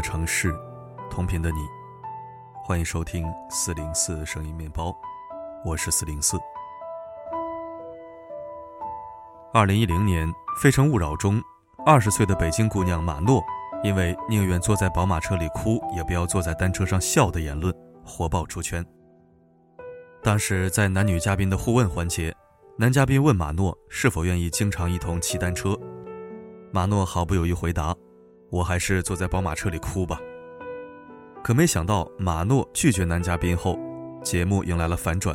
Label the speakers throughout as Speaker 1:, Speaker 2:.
Speaker 1: 的城市，同频的你，欢迎收听四零四声音面包，我是四零四。二零一零年，《非诚勿扰》中，二十岁的北京姑娘马诺，因为宁愿坐在宝马车里哭，也不要坐在单车上笑的言论，火爆出圈。当时在男女嘉宾的互问环节，男嘉宾问马诺是否愿意经常一同骑单车，马诺毫不犹豫回答。我还是坐在宝马车里哭吧。可没想到，马诺拒绝男嘉宾后，节目迎来了反转。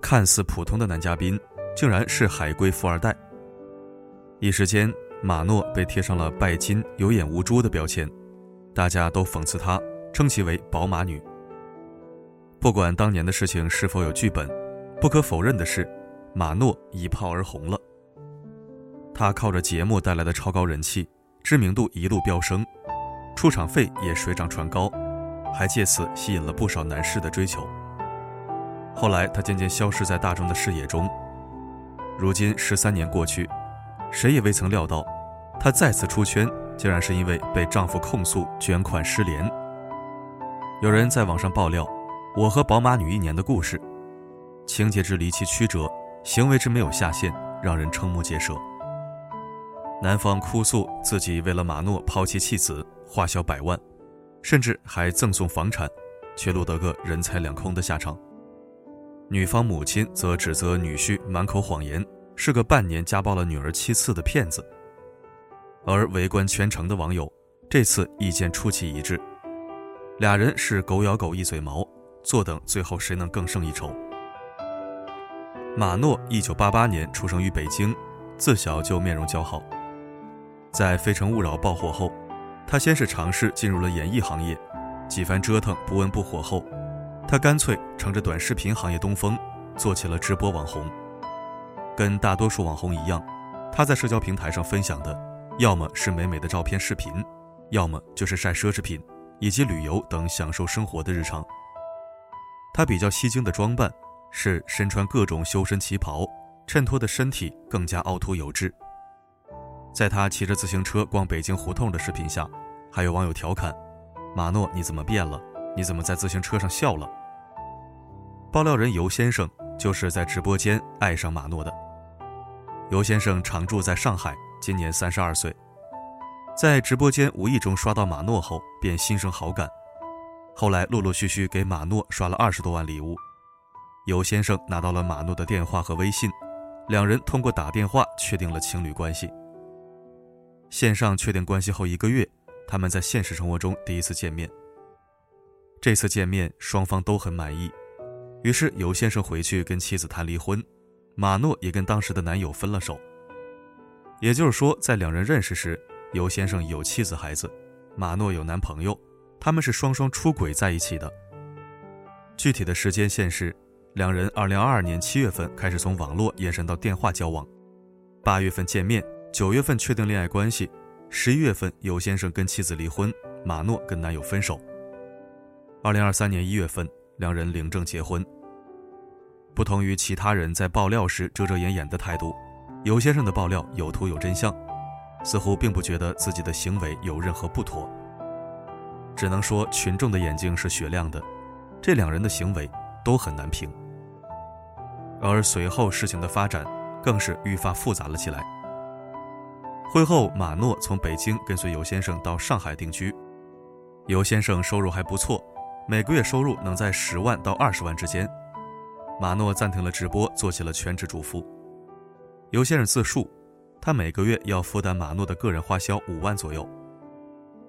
Speaker 1: 看似普通的男嘉宾，竟然是海归富二代。一时间，马诺被贴上了拜金、有眼无珠的标签，大家都讽刺他，称其为“宝马女”。不管当年的事情是否有剧本，不可否认的是，马诺一炮而红了。他靠着节目带来的超高人气。知名度一路飙升，出场费也水涨船高，还借此吸引了不少男士的追求。后来，她渐渐消失在大众的视野中。如今十三年过去，谁也未曾料到，她再次出圈，竟然是因为被丈夫控诉捐款失联。有人在网上爆料：“我和宝马女一年的故事，情节之离奇曲折，行为之没有下限，让人瞠目结舌。”男方哭诉自己为了马诺抛弃妻子，花销百万，甚至还赠送房产，却落得个人财两空的下场。女方母亲则指责女婿满口谎言，是个半年家暴了女儿七次的骗子。而围观全程的网友这次意见出奇一致，俩人是狗咬狗一嘴毛，坐等最后谁能更胜一筹。马诺一九八八年出生于北京，自小就面容姣好。在《非诚勿扰》爆火后，他先是尝试进入了演艺行业，几番折腾不温不火后，他干脆乘着短视频行业东风，做起了直播网红。跟大多数网红一样，他在社交平台上分享的，要么是美美的照片、视频，要么就是晒奢侈品以及旅游等享受生活的日常。他比较吸睛的装扮是身穿各种修身旗袍，衬托的身体更加凹凸有致。在他骑着自行车逛北京胡同的视频下，还有网友调侃：“马诺，你怎么变了？你怎么在自行车上笑了？”爆料人尤先生就是在直播间爱上马诺的。尤先生常住在上海，今年三十二岁，在直播间无意中刷到马诺后，便心生好感，后来陆陆续续给马诺刷了二十多万礼物。尤先生拿到了马诺的电话和微信，两人通过打电话确定了情侣关系。线上确定关系后一个月，他们在现实生活中第一次见面。这次见面双方都很满意，于是尤先生回去跟妻子谈离婚，马诺也跟当时的男友分了手。也就是说，在两人认识时，尤先生有妻子孩子，马诺有男朋友，他们是双双出轨在一起的。具体的时间线是，两人2022年7月份开始从网络延伸到电话交往，8月份见面。九月份确定恋爱关系，十一月份尤先生跟妻子离婚，马诺跟男友分手。二零二三年一月份，两人领证结婚。不同于其他人在爆料时遮遮掩掩的态度，尤先生的爆料有图有真相，似乎并不觉得自己的行为有任何不妥。只能说群众的眼睛是雪亮的，这两人的行为都很难评。而随后事情的发展更是愈发复杂了起来。婚后，马诺从北京跟随尤先生到上海定居。尤先生收入还不错，每个月收入能在十万到二十万之间。马诺暂停了直播，做起了全职主妇。尤先生自述，他每个月要负担马诺的个人花销五万左右，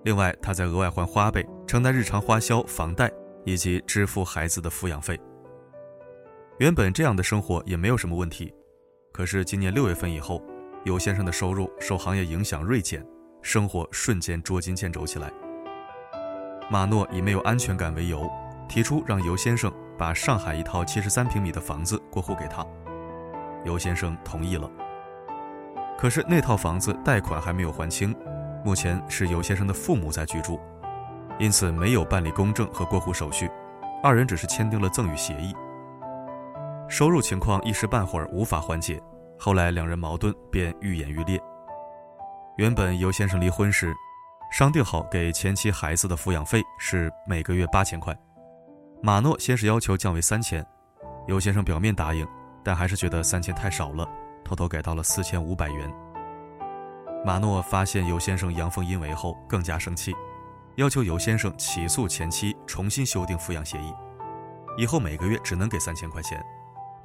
Speaker 1: 另外他在额外还花呗，承担日常花销、房贷以及支付孩子的抚养费。原本这样的生活也没有什么问题，可是今年六月份以后。尤先生的收入受行业影响锐减，生活瞬间捉襟见肘起来。马诺以没有安全感为由，提出让尤先生把上海一套七十三平米的房子过户给他。尤先生同意了。可是那套房子贷款还没有还清，目前是尤先生的父母在居住，因此没有办理公证和过户手续，二人只是签订了赠与协议。收入情况一时半会儿无法缓解。后来两人矛盾便愈演愈烈。原本尤先生离婚时，商定好给前妻孩子的抚养费是每个月八千块。马诺先是要求降为三千，尤先生表面答应，但还是觉得三千太少了，偷偷改到了四千五百元。马诺发现尤先生阳奉阴违后，更加生气，要求尤先生起诉前妻，重新修订抚养协议，以后每个月只能给三千块钱，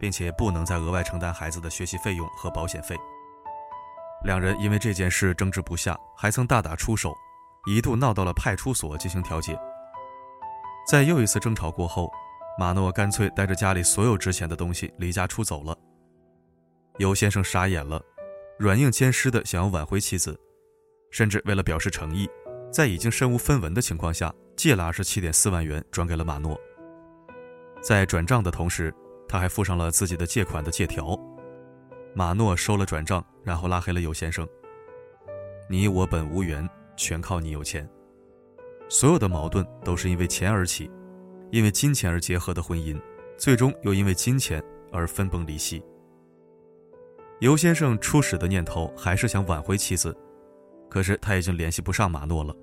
Speaker 1: 并且不能再额外承担孩子的学习费用和保险费。两人因为这件事争执不下，还曾大打出手，一度闹到了派出所进行调解。在又一次争吵过后，马诺干脆带着家里所有值钱的东西离家出走了。尤先生傻眼了，软硬兼施的想要挽回妻子，甚至为了表示诚意，在已经身无分文的情况下，借了二十七点四万元转给了马诺。在转账的同时，他还附上了自己的借款的借条。马诺收了转账，然后拉黑了尤先生。你我本无缘，全靠你有钱。所有的矛盾都是因为钱而起，因为金钱而结合的婚姻，最终又因为金钱而分崩离析。尤先生初始的念头还是想挽回妻子，可是他已经联系不上马诺了。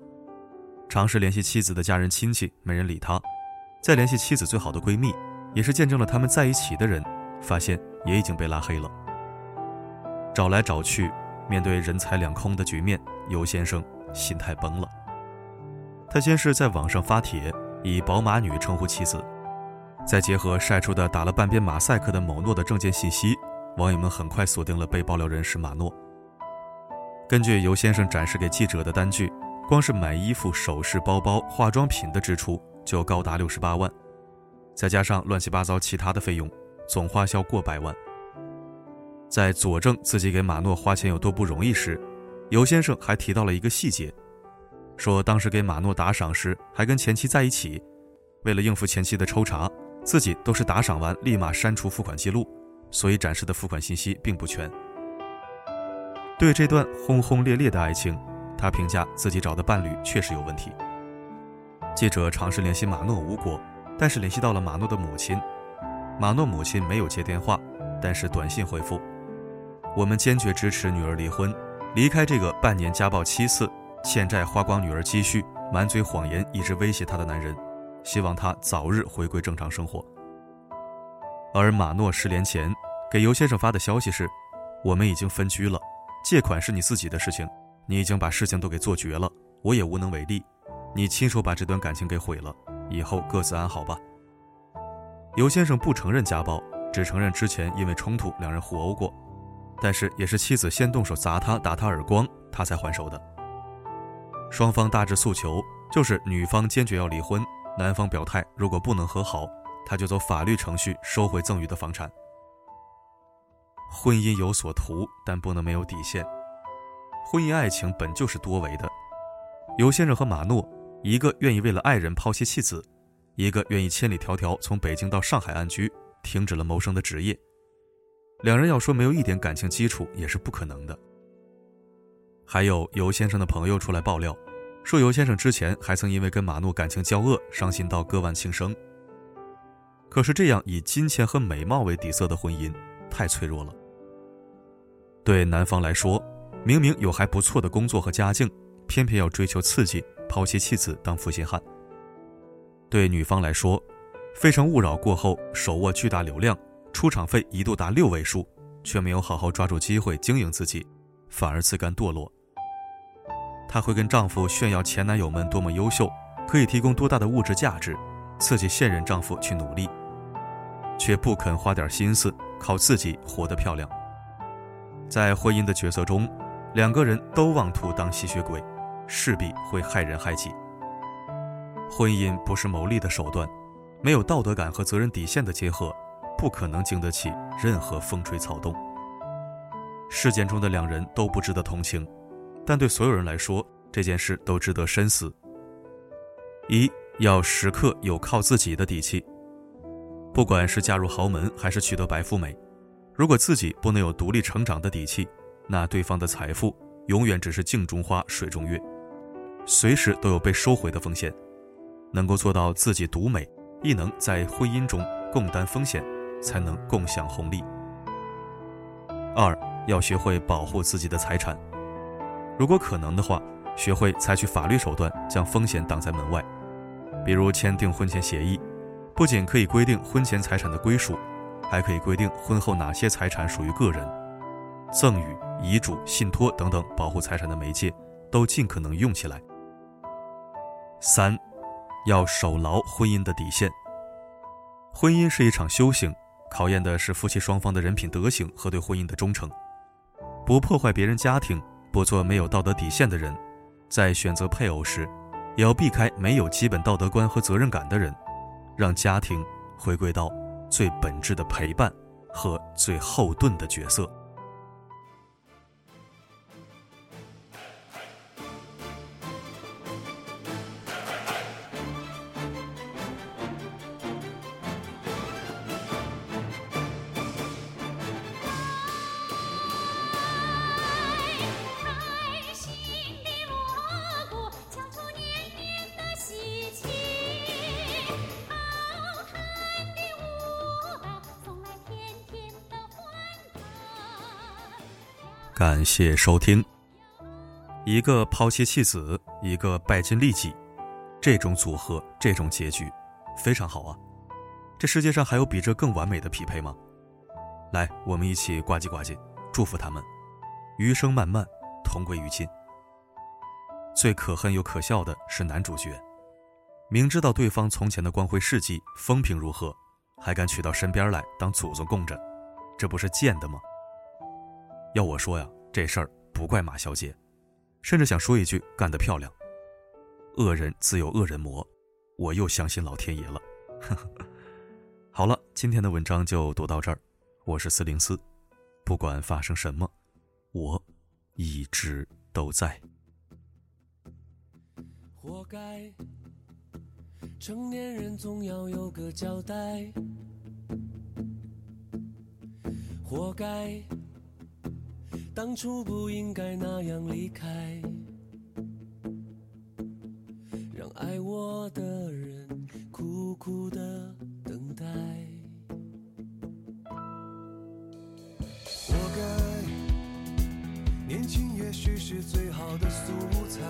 Speaker 1: 尝试联系妻子的家人亲戚，没人理他；再联系妻子最好的闺蜜，也是见证了他们在一起的人，发现也已经被拉黑了。找来找去，面对人财两空的局面，尤先生心态崩了。他先是在网上发帖，以“宝马女”称呼妻子，再结合晒出的打了半边马赛克的某诺的证件信息，网友们很快锁定了被爆料人是马诺。根据尤先生展示给记者的单据，光是买衣服、首饰、包包、化妆品的支出就高达六十八万，再加上乱七八糟其他的费用，总花销过百万。在佐证自己给马诺花钱有多不容易时，尤先生还提到了一个细节。说当时给马诺打赏时还跟前妻在一起，为了应付前妻的抽查，自己都是打赏完立马删除付款记录，所以展示的付款信息并不全。对这段轰轰烈烈的爱情，他评价自己找的伴侣确实有问题。记者尝试联系马诺无果，但是联系到了马诺的母亲，马诺母亲没有接电话，但是短信回复：“我们坚决支持女儿离婚，离开这个半年家暴七次。”欠债花光女儿积蓄，满嘴谎言，一直威胁她的男人，希望她早日回归正常生活。而马诺失联前给尤先生发的消息是：“我们已经分居了，借款是你自己的事情，你已经把事情都给做绝了，我也无能为力，你亲手把这段感情给毁了，以后各自安好吧。”尤先生不承认家暴，只承认之前因为冲突两人互殴过，但是也是妻子先动手砸他、打他耳光，他才还手的。双方大致诉求就是女方坚决要离婚，男方表态如果不能和好，他就走法律程序收回赠与的房产。婚姻有所图，但不能没有底线。婚姻爱情本就是多维的。尤先生和马诺，一个愿意为了爱人抛妻弃子，一个愿意千里迢迢从北京到上海安居，停止了谋生的职业。两人要说没有一点感情基础，也是不可能的。还有尤先生的朋友出来爆料，说尤先生之前还曾因为跟马诺感情交恶，伤心到割腕轻生。可是这样以金钱和美貌为底色的婚姻太脆弱了。对男方来说，明明有还不错的工作和家境，偏偏要追求刺激，抛妻弃子当负心汉。对女方来说，《非诚勿扰》过后手握巨大流量，出场费一度达六位数，却没有好好抓住机会经营自己，反而自甘堕落。她会跟丈夫炫耀前男友们多么优秀，可以提供多大的物质价值，刺激现任丈夫去努力，却不肯花点心思靠自己活得漂亮。在婚姻的角色中，两个人都妄图当吸血鬼，势必会害人害己。婚姻不是谋利的手段，没有道德感和责任底线的结合，不可能经得起任何风吹草动。事件中的两人都不值得同情。但对所有人来说，这件事都值得深思。一要时刻有靠自己的底气，不管是嫁入豪门还是取得白富美，如果自己不能有独立成长的底气，那对方的财富永远只是镜中花水中月，随时都有被收回的风险。能够做到自己独美，亦能在婚姻中共担风险，才能共享红利。二要学会保护自己的财产。如果可能的话，学会采取法律手段将风险挡在门外，比如签订婚前协议，不仅可以规定婚前财产的归属，还可以规定婚后哪些财产属于个人。赠与、遗嘱、信托等等保护财产的媒介，都尽可能用起来。三，要守牢婚姻的底线。婚姻是一场修行，考验的是夫妻双方的人品德行和对婚姻的忠诚。不破坏别人家庭，不做没有道德底线的人，在选择配偶时，也要避开没有基本道德观和责任感的人，让家庭回归到最本质的陪伴和最后盾的角色。感谢收听。一个抛妻弃子，一个拜金利己，这种组合，这种结局，非常好啊！这世界上还有比这更完美的匹配吗？来，我们一起呱唧呱唧，祝福他们，余生漫漫，同归于尽。最可恨又可笑的是男主角，明知道对方从前的光辉事迹、风评如何，还敢娶到身边来当祖宗供着，这不是贱的吗？要我说呀，这事儿不怪马小姐，甚至想说一句干得漂亮。恶人自有恶人磨，我又相信老天爷了。好了，今天的文章就读到这儿。我是四零四，不管发生什么，我一直都在。活该，成年人总要有个交代。活该。当初不应该那样离开，让爱我的人苦苦的等待。活该，年轻也许是最好的素材。